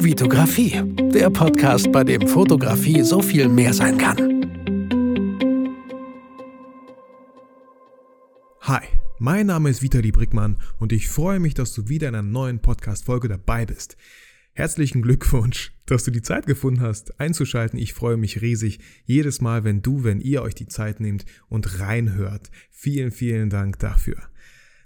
Vitografie, der Podcast, bei dem Fotografie so viel mehr sein kann. Hi, mein Name ist Vitali Brickmann und ich freue mich, dass du wieder in einer neuen Podcast-Folge dabei bist. Herzlichen Glückwunsch, dass du die Zeit gefunden hast, einzuschalten. Ich freue mich riesig jedes Mal, wenn du, wenn ihr euch die Zeit nehmt und reinhört. Vielen, vielen Dank dafür.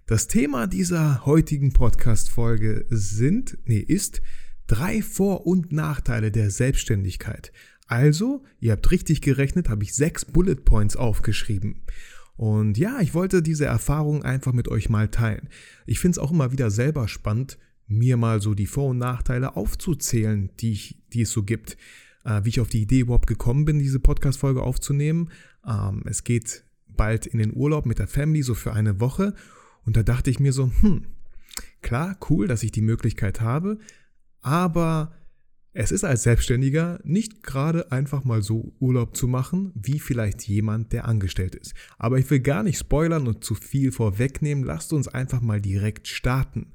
Das Thema dieser heutigen Podcast-Folge sind, nee, ist drei Vor- und Nachteile der Selbstständigkeit. Also, ihr habt richtig gerechnet, habe ich sechs Bullet Points aufgeschrieben. Und ja, ich wollte diese Erfahrung einfach mit euch mal teilen. Ich finde es auch immer wieder selber spannend, mir mal so die Vor- und Nachteile aufzuzählen, die, ich, die es so gibt. Äh, wie ich auf die Idee überhaupt gekommen bin, diese Podcast-Folge aufzunehmen. Ähm, es geht bald in den Urlaub mit der Family, so für eine Woche. Und da dachte ich mir so, hm, klar, cool, dass ich die Möglichkeit habe, aber es ist als Selbstständiger nicht gerade einfach mal so Urlaub zu machen, wie vielleicht jemand, der angestellt ist. Aber ich will gar nicht spoilern und zu viel vorwegnehmen, lasst uns einfach mal direkt starten.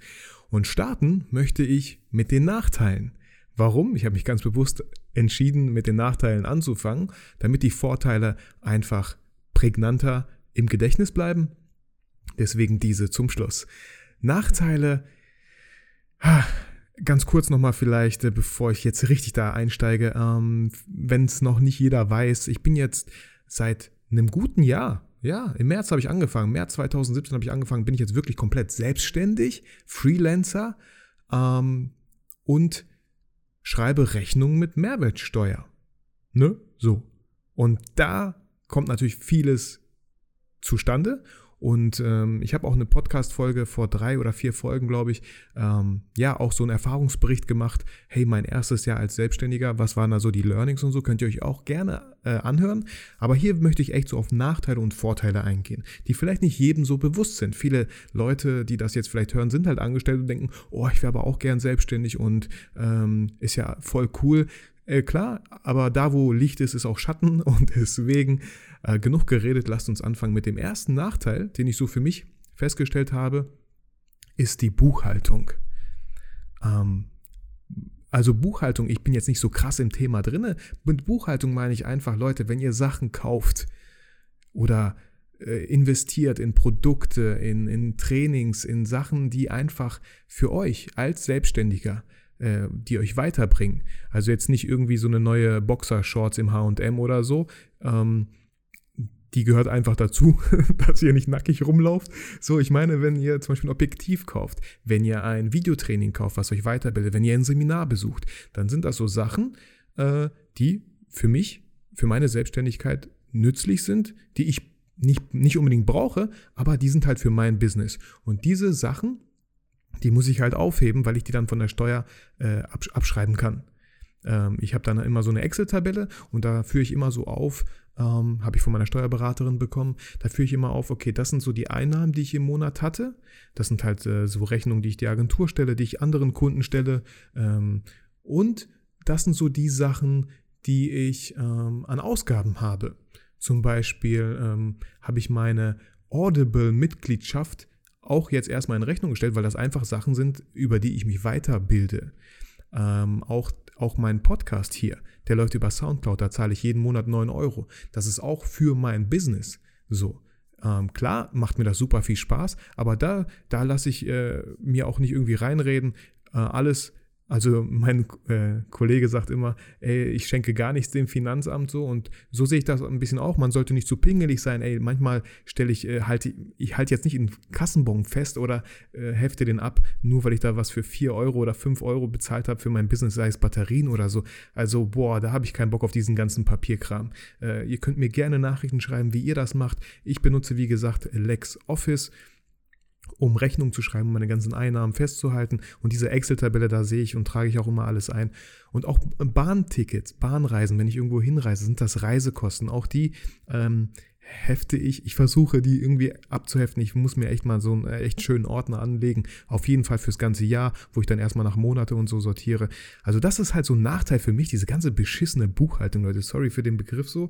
Und starten möchte ich mit den Nachteilen. Warum? Ich habe mich ganz bewusst entschieden, mit den Nachteilen anzufangen, damit die Vorteile einfach prägnanter im Gedächtnis bleiben. Deswegen diese zum Schluss. Nachteile. Ganz kurz nochmal vielleicht, äh, bevor ich jetzt richtig da einsteige, ähm, wenn es noch nicht jeder weiß, ich bin jetzt seit einem guten Jahr ja, im März habe ich angefangen. März 2017 habe ich angefangen, bin ich jetzt wirklich komplett selbstständig, Freelancer ähm, und schreibe Rechnungen mit Mehrwertsteuer. Ne? So. Und da kommt natürlich vieles zustande und ähm, ich habe auch eine Podcast-Folge vor drei oder vier Folgen, glaube ich, ähm, ja, auch so einen Erfahrungsbericht gemacht. Hey, mein erstes Jahr als Selbstständiger, was waren da so die Learnings und so, könnt ihr euch auch gerne äh, anhören. Aber hier möchte ich echt so auf Nachteile und Vorteile eingehen, die vielleicht nicht jedem so bewusst sind. Viele Leute, die das jetzt vielleicht hören, sind halt angestellt und denken, oh, ich wäre aber auch gern selbstständig und ähm, ist ja voll cool. Äh, klar, aber da, wo Licht ist, ist auch Schatten und deswegen äh, genug geredet, lasst uns anfangen mit dem ersten Nachteil, den ich so für mich festgestellt habe, ist die Buchhaltung. Ähm, also Buchhaltung, ich bin jetzt nicht so krass im Thema drin. Mit Buchhaltung meine ich einfach, Leute, wenn ihr Sachen kauft oder äh, investiert in Produkte, in, in Trainings, in Sachen, die einfach für euch als Selbstständiger äh, die euch weiterbringen. Also jetzt nicht irgendwie so eine neue Boxershorts im HM oder so. Ähm, die gehört einfach dazu, dass ihr nicht nackig rumlauft. So, ich meine, wenn ihr zum Beispiel ein Objektiv kauft, wenn ihr ein Videotraining kauft, was euch weiterbildet, wenn ihr ein Seminar besucht, dann sind das so Sachen, äh, die für mich, für meine Selbstständigkeit nützlich sind, die ich nicht, nicht unbedingt brauche, aber die sind halt für mein Business. Und diese Sachen, die muss ich halt aufheben, weil ich die dann von der Steuer äh, abschreiben kann. Ähm, ich habe dann immer so eine Excel-Tabelle und da führe ich immer so auf, ähm, habe ich von meiner Steuerberaterin bekommen, da führe ich immer auf, okay, das sind so die Einnahmen, die ich im Monat hatte. Das sind halt äh, so Rechnungen, die ich der Agentur stelle, die ich anderen Kunden stelle. Ähm, und das sind so die Sachen, die ich ähm, an Ausgaben habe. Zum Beispiel ähm, habe ich meine Audible-Mitgliedschaft auch jetzt erstmal in Rechnung gestellt, weil das einfach Sachen sind, über die ich mich weiterbilde. Ähm, auch, auch mein Podcast hier, der läuft über Soundcloud, da zahle ich jeden Monat 9 Euro. Das ist auch für mein Business so. Ähm, klar, macht mir das super viel Spaß, aber da, da lasse ich äh, mir auch nicht irgendwie reinreden. Äh, alles also mein äh, Kollege sagt immer, ey, ich schenke gar nichts dem Finanzamt so und so sehe ich das ein bisschen auch. Man sollte nicht zu pingelig sein. Ey, manchmal stelle ich, äh, halte ich halte jetzt nicht in Kassenbon fest oder äh, hefte den ab, nur weil ich da was für 4 Euro oder 5 Euro bezahlt habe für mein Business, sei es Batterien oder so. Also boah, da habe ich keinen Bock auf diesen ganzen Papierkram. Äh, ihr könnt mir gerne Nachrichten schreiben, wie ihr das macht. Ich benutze, wie gesagt, LexOffice um Rechnungen zu schreiben, um meine ganzen Einnahmen festzuhalten. Und diese Excel-Tabelle, da sehe ich und trage ich auch immer alles ein. Und auch Bahntickets, Bahnreisen, wenn ich irgendwo hinreise, sind das Reisekosten. Auch die ähm, hefte ich. Ich versuche, die irgendwie abzuheften. Ich muss mir echt mal so einen äh, echt schönen Ordner anlegen. Auf jeden Fall fürs ganze Jahr, wo ich dann erstmal nach Monate und so sortiere. Also das ist halt so ein Nachteil für mich, diese ganze beschissene Buchhaltung, Leute. Sorry für den Begriff so.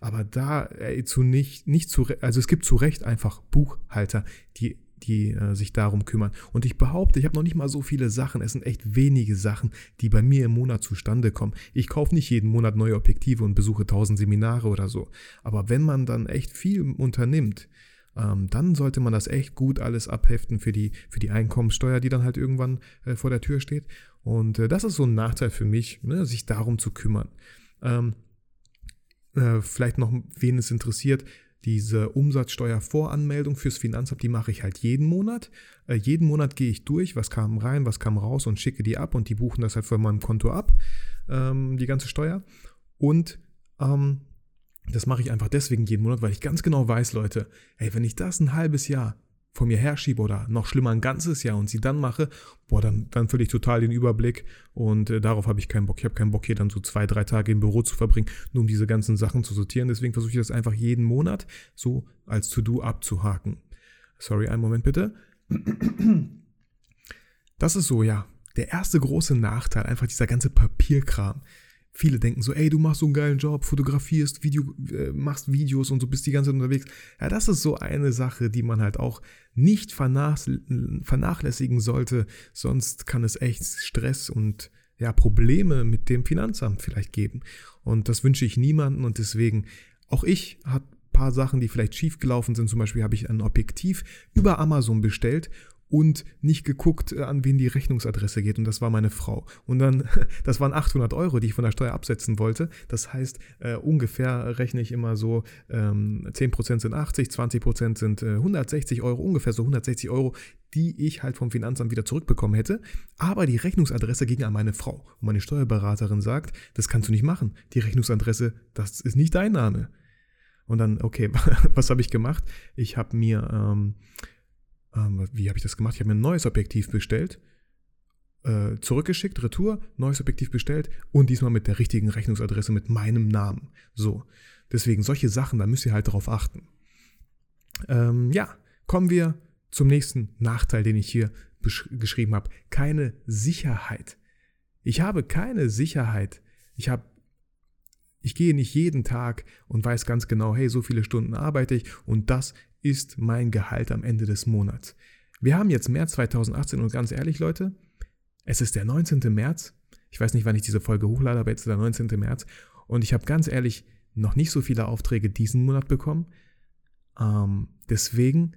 Aber da ey, zu nicht, nicht zu, also es gibt zu Recht einfach Buchhalter, die die äh, sich darum kümmern. Und ich behaupte, ich habe noch nicht mal so viele Sachen. Es sind echt wenige Sachen, die bei mir im Monat zustande kommen. Ich kaufe nicht jeden Monat neue Objektive und besuche tausend Seminare oder so. Aber wenn man dann echt viel unternimmt, ähm, dann sollte man das echt gut alles abheften für die, für die Einkommenssteuer, die dann halt irgendwann äh, vor der Tür steht. Und äh, das ist so ein Nachteil für mich, ne, sich darum zu kümmern. Ähm, äh, vielleicht noch, wen es interessiert, diese Umsatzsteuervoranmeldung fürs Finanzamt, die mache ich halt jeden Monat. Äh, jeden Monat gehe ich durch, was kam rein, was kam raus und schicke die ab und die buchen das halt von meinem Konto ab, ähm, die ganze Steuer. Und ähm, das mache ich einfach deswegen jeden Monat, weil ich ganz genau weiß, Leute, ey, wenn ich das ein halbes Jahr vor mir herschiebe oder noch schlimmer ein ganzes Jahr und sie dann mache, boah, dann, dann verliere ich total den Überblick und äh, darauf habe ich keinen Bock. Ich habe keinen Bock, hier dann so zwei, drei Tage im Büro zu verbringen, nur um diese ganzen Sachen zu sortieren. Deswegen versuche ich das einfach jeden Monat so als To-Do abzuhaken. Sorry, einen Moment bitte. Das ist so, ja, der erste große Nachteil, einfach dieser ganze Papierkram. Viele denken so, ey, du machst so einen geilen Job, fotografierst, Video, äh, machst Videos und so bist die ganze Zeit unterwegs. Ja, das ist so eine Sache, die man halt auch nicht vernachlässigen sollte, sonst kann es echt Stress und ja, Probleme mit dem Finanzamt vielleicht geben. Und das wünsche ich niemanden und deswegen, auch ich ein paar Sachen, die vielleicht schief gelaufen sind. Zum Beispiel habe ich ein Objektiv über Amazon bestellt und nicht geguckt, äh, an wen die Rechnungsadresse geht. Und das war meine Frau. Und dann, das waren 800 Euro, die ich von der Steuer absetzen wollte. Das heißt, äh, ungefähr rechne ich immer so, ähm, 10% sind 80, 20% sind äh, 160 Euro, ungefähr so 160 Euro, die ich halt vom Finanzamt wieder zurückbekommen hätte. Aber die Rechnungsadresse ging an meine Frau. Und meine Steuerberaterin sagt, das kannst du nicht machen. Die Rechnungsadresse, das ist nicht dein Name. Und dann, okay, was habe ich gemacht? Ich habe mir... Ähm, ähm, wie habe ich das gemacht? Ich habe mir ein neues Objektiv bestellt, äh, zurückgeschickt, Retour, neues Objektiv bestellt und diesmal mit der richtigen Rechnungsadresse, mit meinem Namen. So. Deswegen solche Sachen, da müsst ihr halt darauf achten. Ähm, ja, kommen wir zum nächsten Nachteil, den ich hier geschrieben habe. Keine Sicherheit. Ich habe keine Sicherheit. Ich habe ich gehe nicht jeden Tag und weiß ganz genau, hey, so viele Stunden arbeite ich und das ist mein Gehalt am Ende des Monats. Wir haben jetzt März 2018 und ganz ehrlich, Leute, es ist der 19. März. Ich weiß nicht, wann ich diese Folge hochlade, aber jetzt ist der 19. März. Und ich habe ganz ehrlich noch nicht so viele Aufträge diesen Monat bekommen. Ähm, deswegen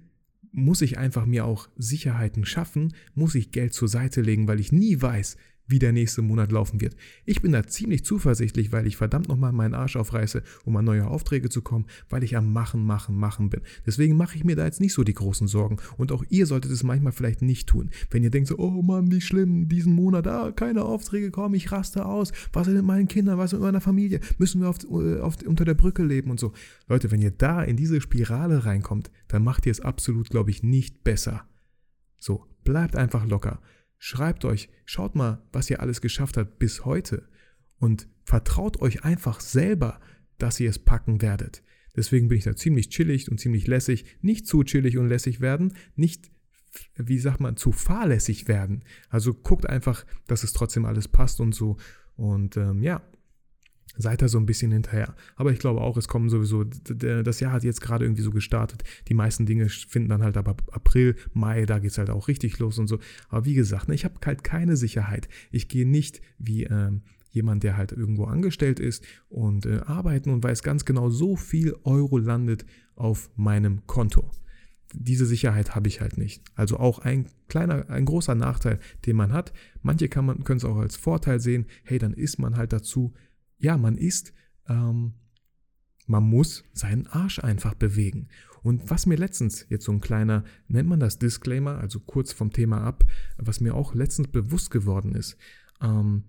muss ich einfach mir auch Sicherheiten schaffen, muss ich Geld zur Seite legen, weil ich nie weiß, wie der nächste Monat laufen wird. Ich bin da ziemlich zuversichtlich, weil ich verdammt nochmal meinen Arsch aufreiße, um an neue Aufträge zu kommen, weil ich am Machen, Machen, Machen bin. Deswegen mache ich mir da jetzt nicht so die großen Sorgen. Und auch ihr solltet es manchmal vielleicht nicht tun. Wenn ihr denkt so, oh Mann, wie schlimm, diesen Monat, ah, keine Aufträge kommen, ich raste aus. Was ist mit meinen Kindern, was ist mit meiner Familie? Müssen wir auf, äh, auf, unter der Brücke leben und so. Leute, wenn ihr da in diese Spirale reinkommt, dann macht ihr es absolut, glaube ich, nicht besser. So, bleibt einfach locker. Schreibt euch, schaut mal, was ihr alles geschafft habt bis heute und vertraut euch einfach selber, dass ihr es packen werdet. Deswegen bin ich da ziemlich chillig und ziemlich lässig. Nicht zu chillig und lässig werden, nicht, wie sagt man, zu fahrlässig werden. Also guckt einfach, dass es trotzdem alles passt und so. Und ähm, ja, seid da so ein bisschen hinterher. Aber ich glaube auch, es kommen sowieso, das Jahr hat jetzt gerade irgendwie so gestartet. Die meisten Dinge finden dann halt ab April, Mai, da geht es halt auch richtig los und so. Aber wie gesagt, ne, ich habe halt keine Sicherheit. Ich gehe nicht wie ähm, jemand, der halt irgendwo angestellt ist und äh, arbeiten und weiß ganz genau, so viel Euro landet auf meinem Konto. Diese Sicherheit habe ich halt nicht. Also auch ein kleiner, ein großer Nachteil, den man hat. Manche kann man, können es auch als Vorteil sehen. Hey, dann ist man halt dazu ja, man ist, ähm, man muss seinen Arsch einfach bewegen. Und was mir letztens, jetzt so ein kleiner, nennt man das Disclaimer, also kurz vom Thema ab, was mir auch letztens bewusst geworden ist, ähm,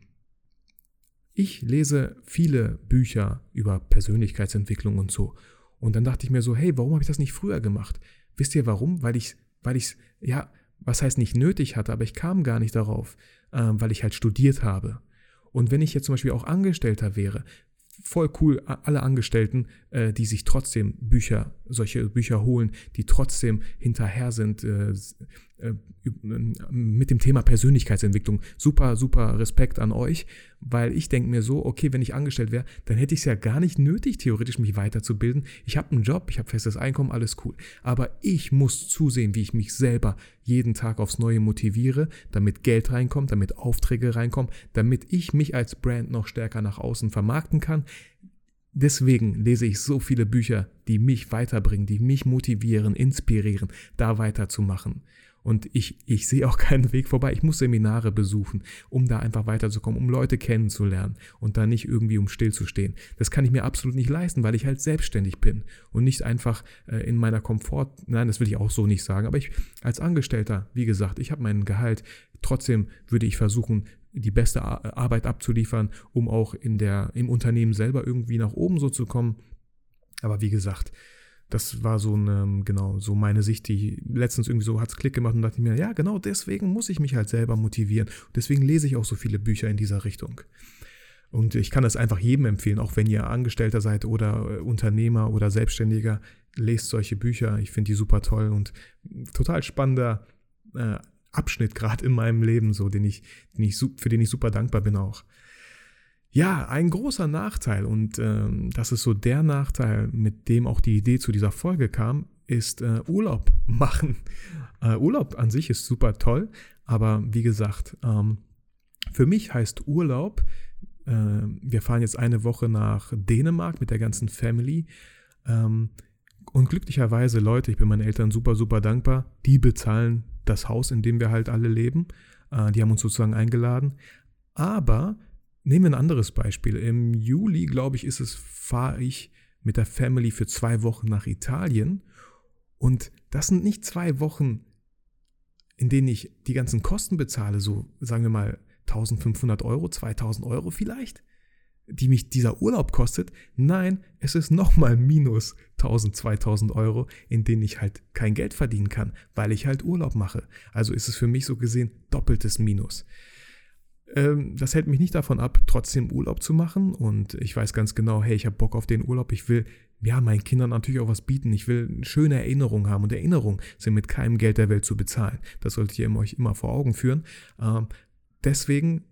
ich lese viele Bücher über Persönlichkeitsentwicklung und so. Und dann dachte ich mir so, hey, warum habe ich das nicht früher gemacht? Wisst ihr warum? Weil ich, weil ich, ja, was heißt nicht nötig hatte, aber ich kam gar nicht darauf, äh, weil ich halt studiert habe. Und wenn ich jetzt zum Beispiel auch Angestellter wäre, voll cool, alle Angestellten, äh, die sich trotzdem Bücher, solche Bücher holen, die trotzdem hinterher sind, äh, mit dem Thema Persönlichkeitsentwicklung. Super, super Respekt an euch, weil ich denke mir so, okay, wenn ich angestellt wäre, dann hätte ich es ja gar nicht nötig, theoretisch mich weiterzubilden. Ich habe einen Job, ich habe festes Einkommen, alles cool. Aber ich muss zusehen, wie ich mich selber jeden Tag aufs Neue motiviere, damit Geld reinkommt, damit Aufträge reinkommen, damit ich mich als Brand noch stärker nach außen vermarkten kann. Deswegen lese ich so viele Bücher, die mich weiterbringen, die mich motivieren, inspirieren, da weiterzumachen. Und ich, ich sehe auch keinen Weg vorbei. Ich muss Seminare besuchen, um da einfach weiterzukommen, um Leute kennenzulernen und da nicht irgendwie um stillzustehen. Das kann ich mir absolut nicht leisten, weil ich halt selbstständig bin und nicht einfach äh, in meiner Komfort, nein, das will ich auch so nicht sagen, aber ich als Angestellter, wie gesagt, ich habe meinen Gehalt, trotzdem würde ich versuchen, die beste Arbeit abzuliefern, um auch in der, im Unternehmen selber irgendwie nach oben so zu kommen. Aber wie gesagt, das war so eine, genau, so meine Sicht, die letztens irgendwie so hat es Klick gemacht und dachte mir, ja, genau deswegen muss ich mich halt selber motivieren. Deswegen lese ich auch so viele Bücher in dieser Richtung. Und ich kann das einfach jedem empfehlen, auch wenn ihr Angestellter seid oder äh, Unternehmer oder Selbstständiger, lest solche Bücher. Ich finde die super toll und total spannender äh, Abschnitt gerade in meinem Leben, so, den ich, den ich, für den ich super dankbar bin auch. Ja, ein großer Nachteil, und ähm, das ist so der Nachteil, mit dem auch die Idee zu dieser Folge kam, ist äh, Urlaub machen. Äh, Urlaub an sich ist super toll, aber wie gesagt, ähm, für mich heißt Urlaub, äh, wir fahren jetzt eine Woche nach Dänemark mit der ganzen Family. Ähm, und glücklicherweise, Leute, ich bin meinen Eltern super, super dankbar, die bezahlen das Haus, in dem wir halt alle leben. Äh, die haben uns sozusagen eingeladen. Aber nehmen wir ein anderes Beispiel. Im Juli, glaube ich, ist es, fahre ich mit der Family für zwei Wochen nach Italien. Und das sind nicht zwei Wochen, in denen ich die ganzen Kosten bezahle, so sagen wir mal 1500 Euro, 2000 Euro vielleicht, die mich dieser Urlaub kostet. Nein, es ist nochmal minus 1000, 2000 Euro, in denen ich halt kein Geld verdienen kann, weil ich halt Urlaub mache. Also ist es für mich so gesehen doppeltes Minus. Ähm, das hält mich nicht davon ab, trotzdem Urlaub zu machen. Und ich weiß ganz genau, hey, ich habe Bock auf den Urlaub. Ich will ja, meinen Kindern natürlich auch was bieten. Ich will schöne Erinnerungen haben. Und Erinnerungen sind mit keinem Geld der Welt zu bezahlen. Das solltet ihr euch immer vor Augen führen. Ähm, deswegen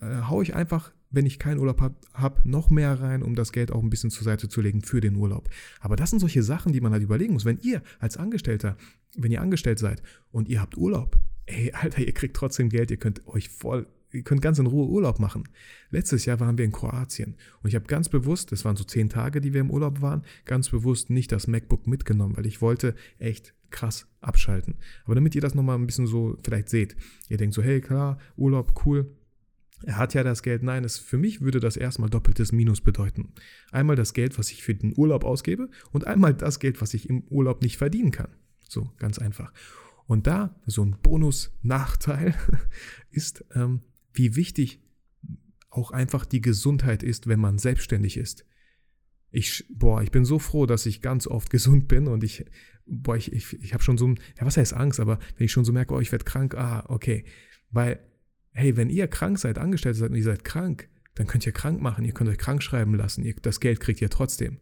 äh, haue ich einfach wenn ich keinen Urlaub habe, hab, noch mehr rein, um das Geld auch ein bisschen zur Seite zu legen für den Urlaub. Aber das sind solche Sachen, die man halt überlegen muss. Wenn ihr als Angestellter, wenn ihr angestellt seid und ihr habt Urlaub, ey, Alter, ihr kriegt trotzdem Geld, ihr könnt euch voll, ihr könnt ganz in Ruhe Urlaub machen. Letztes Jahr waren wir in Kroatien und ich habe ganz bewusst, das waren so zehn Tage, die wir im Urlaub waren, ganz bewusst nicht das MacBook mitgenommen, weil ich wollte echt krass abschalten. Aber damit ihr das nochmal ein bisschen so vielleicht seht, ihr denkt so, hey, klar, Urlaub, cool, er hat ja das Geld. Nein, es, für mich würde das erstmal doppeltes Minus bedeuten. Einmal das Geld, was ich für den Urlaub ausgebe und einmal das Geld, was ich im Urlaub nicht verdienen kann. So, ganz einfach. Und da so ein Bonus-Nachteil ist, ähm, wie wichtig auch einfach die Gesundheit ist, wenn man selbstständig ist. Ich, boah, ich bin so froh, dass ich ganz oft gesund bin und ich, boah, ich, ich, ich habe schon so ein, ja, was heißt Angst, aber wenn ich schon so merke, oh, ich werde krank, ah, okay. Weil hey, wenn ihr krank seid, angestellt seid und ihr seid krank, dann könnt ihr krank machen, ihr könnt euch krank schreiben lassen, ihr, das Geld kriegt ihr trotzdem.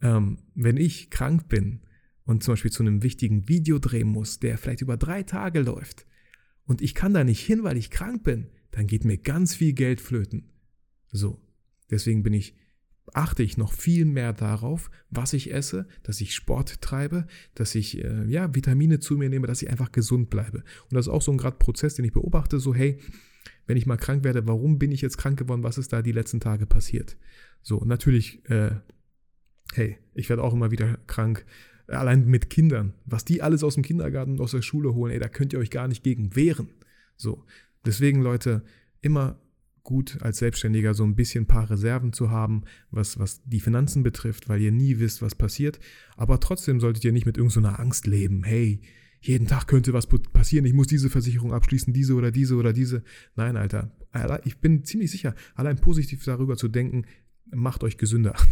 Ähm, wenn ich krank bin und zum Beispiel zu einem wichtigen Video drehen muss, der vielleicht über drei Tage läuft, und ich kann da nicht hin, weil ich krank bin, dann geht mir ganz viel Geld flöten. So. Deswegen bin ich achte ich noch viel mehr darauf, was ich esse, dass ich Sport treibe, dass ich äh, ja Vitamine zu mir nehme, dass ich einfach gesund bleibe. Und das ist auch so ein gerade Prozess, den ich beobachte, so hey, wenn ich mal krank werde, warum bin ich jetzt krank geworden, was ist da die letzten Tage passiert? So, natürlich, äh, hey, ich werde auch immer wieder krank, allein mit Kindern, was die alles aus dem Kindergarten und aus der Schule holen, ey, da könnt ihr euch gar nicht gegen wehren. So, deswegen Leute, immer gut als Selbstständiger so ein bisschen ein paar Reserven zu haben, was, was die Finanzen betrifft, weil ihr nie wisst, was passiert. Aber trotzdem solltet ihr nicht mit irgendeiner so Angst leben. Hey, jeden Tag könnte was passieren, ich muss diese Versicherung abschließen, diese oder diese oder diese. Nein, Alter, ich bin ziemlich sicher, allein positiv darüber zu denken, macht euch gesünder.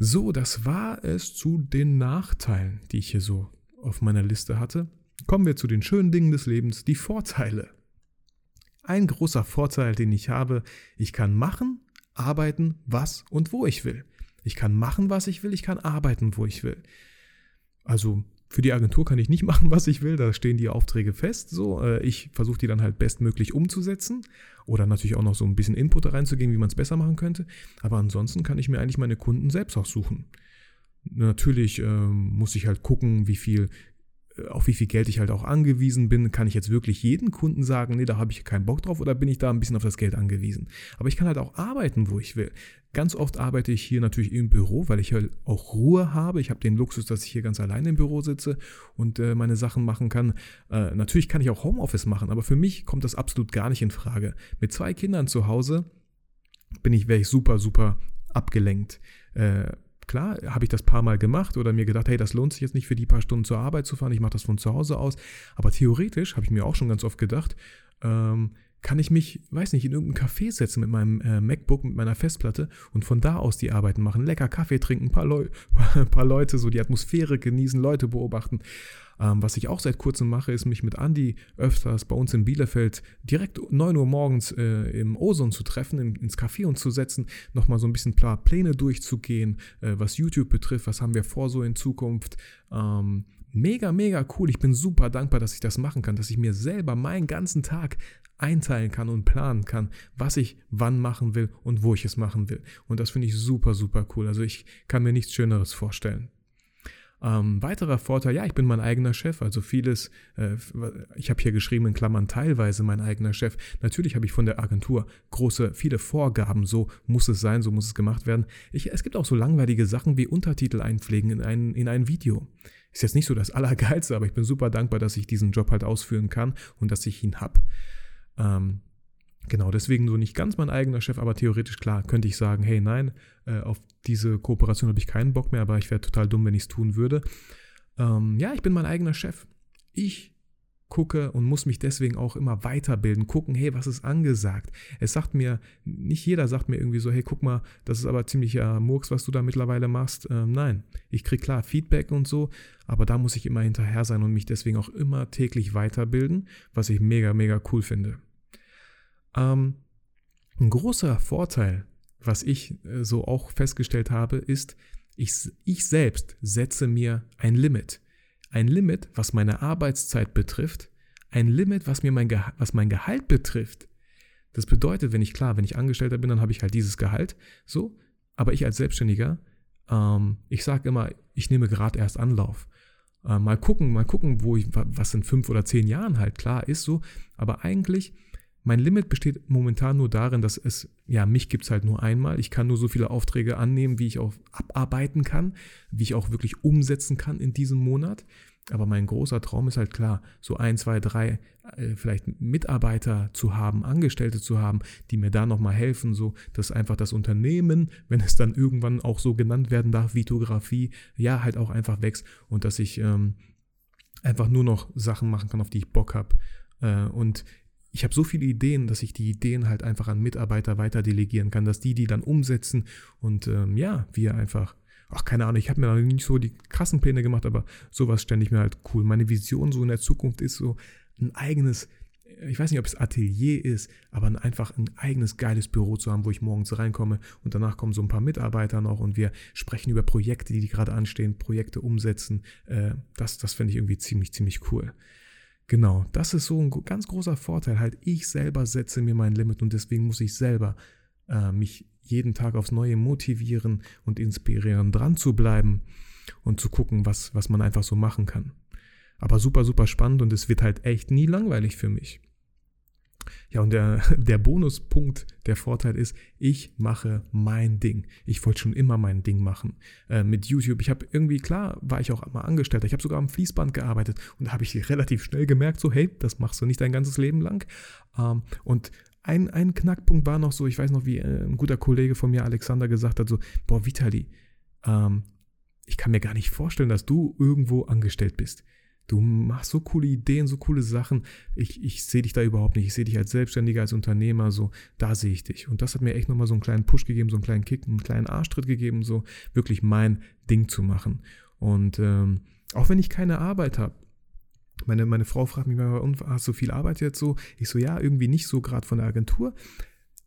So, das war es zu den Nachteilen, die ich hier so auf meiner Liste hatte. Kommen wir zu den schönen Dingen des Lebens, die Vorteile. Ein großer Vorteil, den ich habe, ich kann machen, arbeiten, was und wo ich will. Ich kann machen, was ich will, ich kann arbeiten, wo ich will. Also für die Agentur kann ich nicht machen, was ich will. Da stehen die Aufträge fest. So, äh, ich versuche die dann halt bestmöglich umzusetzen oder natürlich auch noch so ein bisschen Input da reinzugeben, wie man es besser machen könnte. Aber ansonsten kann ich mir eigentlich meine Kunden selbst aussuchen. Natürlich ähm, muss ich halt gucken, wie viel auf wie viel Geld ich halt auch angewiesen bin. Kann ich jetzt wirklich jeden Kunden sagen, nee, da habe ich keinen Bock drauf oder bin ich da ein bisschen auf das Geld angewiesen? Aber ich kann halt auch arbeiten, wo ich will. Ganz oft arbeite ich hier natürlich im Büro, weil ich halt auch Ruhe habe. Ich habe den Luxus, dass ich hier ganz alleine im Büro sitze und äh, meine Sachen machen kann. Äh, natürlich kann ich auch Homeoffice machen, aber für mich kommt das absolut gar nicht in Frage. Mit zwei Kindern zu Hause bin ich, wäre ich super, super abgelenkt. Äh, Klar, habe ich das paar Mal gemacht oder mir gedacht, hey, das lohnt sich jetzt nicht für die paar Stunden zur Arbeit zu fahren, ich mache das von zu Hause aus. Aber theoretisch, habe ich mir auch schon ganz oft gedacht, ähm, kann ich mich, weiß nicht, in irgendein Café setzen mit meinem äh, MacBook, mit meiner Festplatte und von da aus die Arbeiten machen. Lecker Kaffee trinken, ein paar, Leu paar Leute, so die Atmosphäre genießen, Leute beobachten. Ähm, was ich auch seit kurzem mache, ist mich mit Andy öfters bei uns in Bielefeld direkt 9 Uhr morgens äh, im Ozon zu treffen, in, ins Café und zu setzen, nochmal so ein bisschen Pläne durchzugehen, äh, was YouTube betrifft, was haben wir vor so in Zukunft. Ähm, mega, mega cool. Ich bin super dankbar, dass ich das machen kann, dass ich mir selber meinen ganzen Tag einteilen kann und planen kann, was ich wann machen will und wo ich es machen will. Und das finde ich super, super cool. Also ich kann mir nichts Schöneres vorstellen. Ähm, weiterer Vorteil, ja, ich bin mein eigener Chef, also vieles, äh, ich habe hier geschrieben in Klammern teilweise mein eigener Chef. Natürlich habe ich von der Agentur große, viele Vorgaben, so muss es sein, so muss es gemacht werden. Ich, es gibt auch so langweilige Sachen wie Untertitel einpflegen in ein, in ein Video. Ist jetzt nicht so das Allergeilste, aber ich bin super dankbar, dass ich diesen Job halt ausführen kann und dass ich ihn habe. Ähm, Genau, deswegen so nicht ganz mein eigener Chef, aber theoretisch klar könnte ich sagen, hey nein, äh, auf diese Kooperation habe ich keinen Bock mehr, aber ich wäre total dumm, wenn ich es tun würde. Ähm, ja, ich bin mein eigener Chef. Ich gucke und muss mich deswegen auch immer weiterbilden, gucken, hey, was ist angesagt? Es sagt mir, nicht jeder sagt mir irgendwie so, hey, guck mal, das ist aber ziemlicher Murks, was du da mittlerweile machst. Ähm, nein, ich kriege klar Feedback und so, aber da muss ich immer hinterher sein und mich deswegen auch immer täglich weiterbilden, was ich mega, mega cool finde. Ähm, ein großer Vorteil, was ich äh, so auch festgestellt habe, ist, ich, ich selbst setze mir ein Limit. Ein Limit, was meine Arbeitszeit betrifft, ein Limit, was mir mein, was mein Gehalt betrifft. Das bedeutet, wenn ich klar, wenn ich Angestellter bin, dann habe ich halt dieses Gehalt, so. Aber ich als Selbstständiger, ähm, ich sage immer, ich nehme gerade erst Anlauf. Äh, mal gucken, mal gucken, wo ich, was in fünf oder zehn Jahren halt klar ist, so. Aber eigentlich mein Limit besteht momentan nur darin, dass es, ja, mich gibt es halt nur einmal. Ich kann nur so viele Aufträge annehmen, wie ich auch abarbeiten kann, wie ich auch wirklich umsetzen kann in diesem Monat. Aber mein großer Traum ist halt klar, so ein, zwei, drei äh, vielleicht Mitarbeiter zu haben, Angestellte zu haben, die mir da nochmal helfen, so dass einfach das Unternehmen, wenn es dann irgendwann auch so genannt werden darf, Vitografie, ja, halt auch einfach wächst und dass ich ähm, einfach nur noch Sachen machen kann, auf die ich Bock habe. Äh, und ich habe so viele Ideen, dass ich die Ideen halt einfach an Mitarbeiter weiter delegieren kann, dass die die dann umsetzen und ähm, ja, wir einfach, ach keine Ahnung, ich habe mir noch nicht so die krassen Pläne gemacht, aber sowas stände ich mir halt cool. Meine Vision so in der Zukunft ist so ein eigenes, ich weiß nicht, ob es Atelier ist, aber einfach ein eigenes geiles Büro zu haben, wo ich morgens reinkomme und danach kommen so ein paar Mitarbeiter noch und wir sprechen über Projekte, die, gerade anstehen, Projekte umsetzen. Äh, das das fände ich irgendwie ziemlich, ziemlich cool. Genau, das ist so ein ganz großer Vorteil. Halt, ich selber setze mir mein Limit und deswegen muss ich selber äh, mich jeden Tag aufs Neue motivieren und inspirieren, dran zu bleiben und zu gucken, was, was man einfach so machen kann. Aber super, super spannend und es wird halt echt nie langweilig für mich. Ja, und der, der Bonuspunkt, der Vorteil ist, ich mache mein Ding. Ich wollte schon immer mein Ding machen. Äh, mit YouTube, ich habe irgendwie, klar, war ich auch mal Angestellter. Ich habe sogar am Fließband gearbeitet und da habe ich relativ schnell gemerkt, so, hey, das machst du nicht dein ganzes Leben lang. Ähm, und ein, ein Knackpunkt war noch so, ich weiß noch, wie äh, ein guter Kollege von mir, Alexander, gesagt hat, so, boah, Vitali, ähm, ich kann mir gar nicht vorstellen, dass du irgendwo angestellt bist. Du machst so coole Ideen, so coole Sachen. Ich, ich sehe dich da überhaupt nicht. Ich sehe dich als Selbstständiger, als Unternehmer, so, da sehe ich dich. Und das hat mir echt nochmal so einen kleinen Push gegeben, so einen kleinen Kick, einen kleinen Arschtritt gegeben, so wirklich mein Ding zu machen. Und ähm, auch wenn ich keine Arbeit habe, meine, meine Frau fragt mich mal, hast du viel Arbeit jetzt so? Ich so, ja, irgendwie nicht so gerade von der Agentur.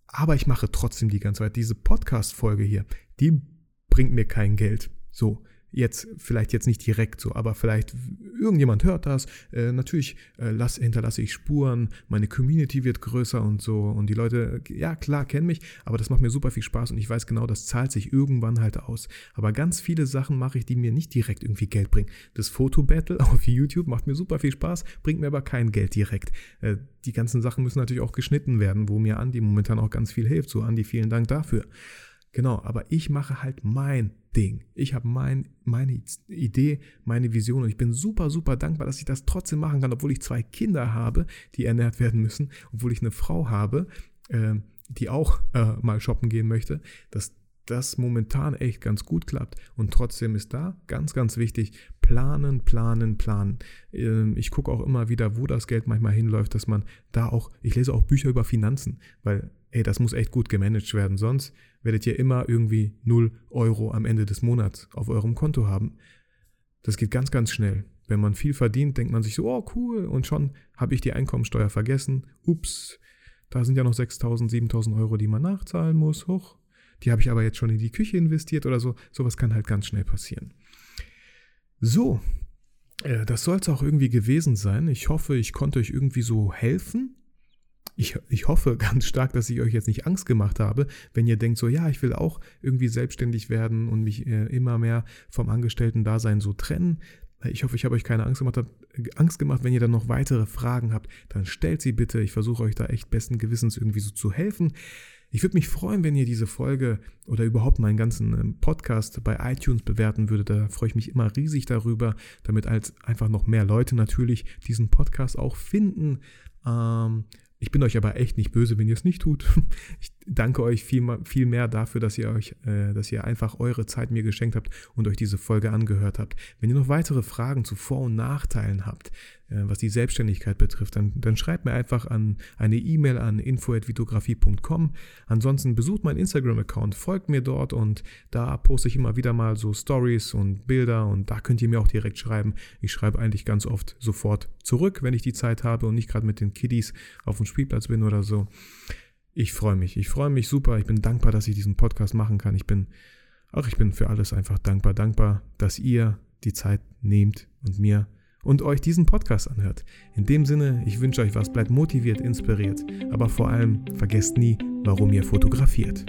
Aber ich mache trotzdem die ganze Zeit. Diese Podcast-Folge hier, die bringt mir kein Geld. So, jetzt vielleicht jetzt nicht direkt so, aber vielleicht irgendjemand hört das. Äh, natürlich äh, lass, hinterlasse ich Spuren, meine Community wird größer und so und die Leute, ja klar, kennen mich, aber das macht mir super viel Spaß und ich weiß genau, das zahlt sich irgendwann halt aus. Aber ganz viele Sachen mache ich, die mir nicht direkt irgendwie Geld bringen. Das Fotobattle auf YouTube macht mir super viel Spaß, bringt mir aber kein Geld direkt. Äh, die ganzen Sachen müssen natürlich auch geschnitten werden, wo mir Andi momentan auch ganz viel hilft. So Andi, vielen Dank dafür. Genau, aber ich mache halt mein Ding. Ich habe mein, meine Idee, meine Vision und ich bin super, super dankbar, dass ich das trotzdem machen kann, obwohl ich zwei Kinder habe, die ernährt werden müssen, obwohl ich eine Frau habe, äh, die auch äh, mal shoppen gehen möchte, dass das momentan echt ganz gut klappt. Und trotzdem ist da ganz, ganz wichtig, planen, planen, planen. Ähm, ich gucke auch immer wieder, wo das Geld manchmal hinläuft, dass man da auch, ich lese auch Bücher über Finanzen, weil, ey, das muss echt gut gemanagt werden, sonst werdet ihr immer irgendwie 0 Euro am Ende des Monats auf eurem Konto haben. Das geht ganz, ganz schnell. Wenn man viel verdient, denkt man sich so, oh cool, und schon habe ich die Einkommensteuer vergessen. Ups, da sind ja noch 6.000, 7.000 Euro, die man nachzahlen muss. Hoch, die habe ich aber jetzt schon in die Küche investiert oder so. Sowas kann halt ganz schnell passieren. So, äh, das soll es auch irgendwie gewesen sein. Ich hoffe, ich konnte euch irgendwie so helfen ich, ich hoffe ganz stark, dass ich euch jetzt nicht Angst gemacht habe, wenn ihr denkt, so ja, ich will auch irgendwie selbstständig werden und mich äh, immer mehr vom Angestellten-Dasein so trennen. Ich hoffe, ich habe euch keine Angst gemacht, Angst gemacht. Wenn ihr dann noch weitere Fragen habt, dann stellt sie bitte. Ich versuche euch da echt besten Gewissens irgendwie so zu helfen. Ich würde mich freuen, wenn ihr diese Folge oder überhaupt meinen ganzen ähm, Podcast bei iTunes bewerten würdet. Da freue ich mich immer riesig darüber, damit als einfach noch mehr Leute natürlich diesen Podcast auch finden. Ähm, ich bin euch aber echt nicht böse, wenn ihr es nicht tut. Ich danke euch viel, viel mehr dafür, dass ihr euch, äh, dass ihr einfach eure Zeit mir geschenkt habt und euch diese Folge angehört habt. Wenn ihr noch weitere Fragen zu Vor- und Nachteilen habt, was die Selbstständigkeit betrifft, dann, dann schreibt mir einfach an eine E-Mail an info.vitografie.com. Ansonsten besucht meinen Instagram-Account, folgt mir dort und da poste ich immer wieder mal so Stories und Bilder und da könnt ihr mir auch direkt schreiben. Ich schreibe eigentlich ganz oft sofort zurück, wenn ich die Zeit habe und nicht gerade mit den Kiddies auf dem Spielplatz bin oder so. Ich freue mich, ich freue mich super. Ich bin dankbar, dass ich diesen Podcast machen kann. Ich bin, ach, ich bin für alles einfach dankbar, dankbar, dass ihr die Zeit nehmt und mir und euch diesen Podcast anhört. In dem Sinne, ich wünsche euch was, bleibt motiviert, inspiriert, aber vor allem vergesst nie, warum ihr fotografiert.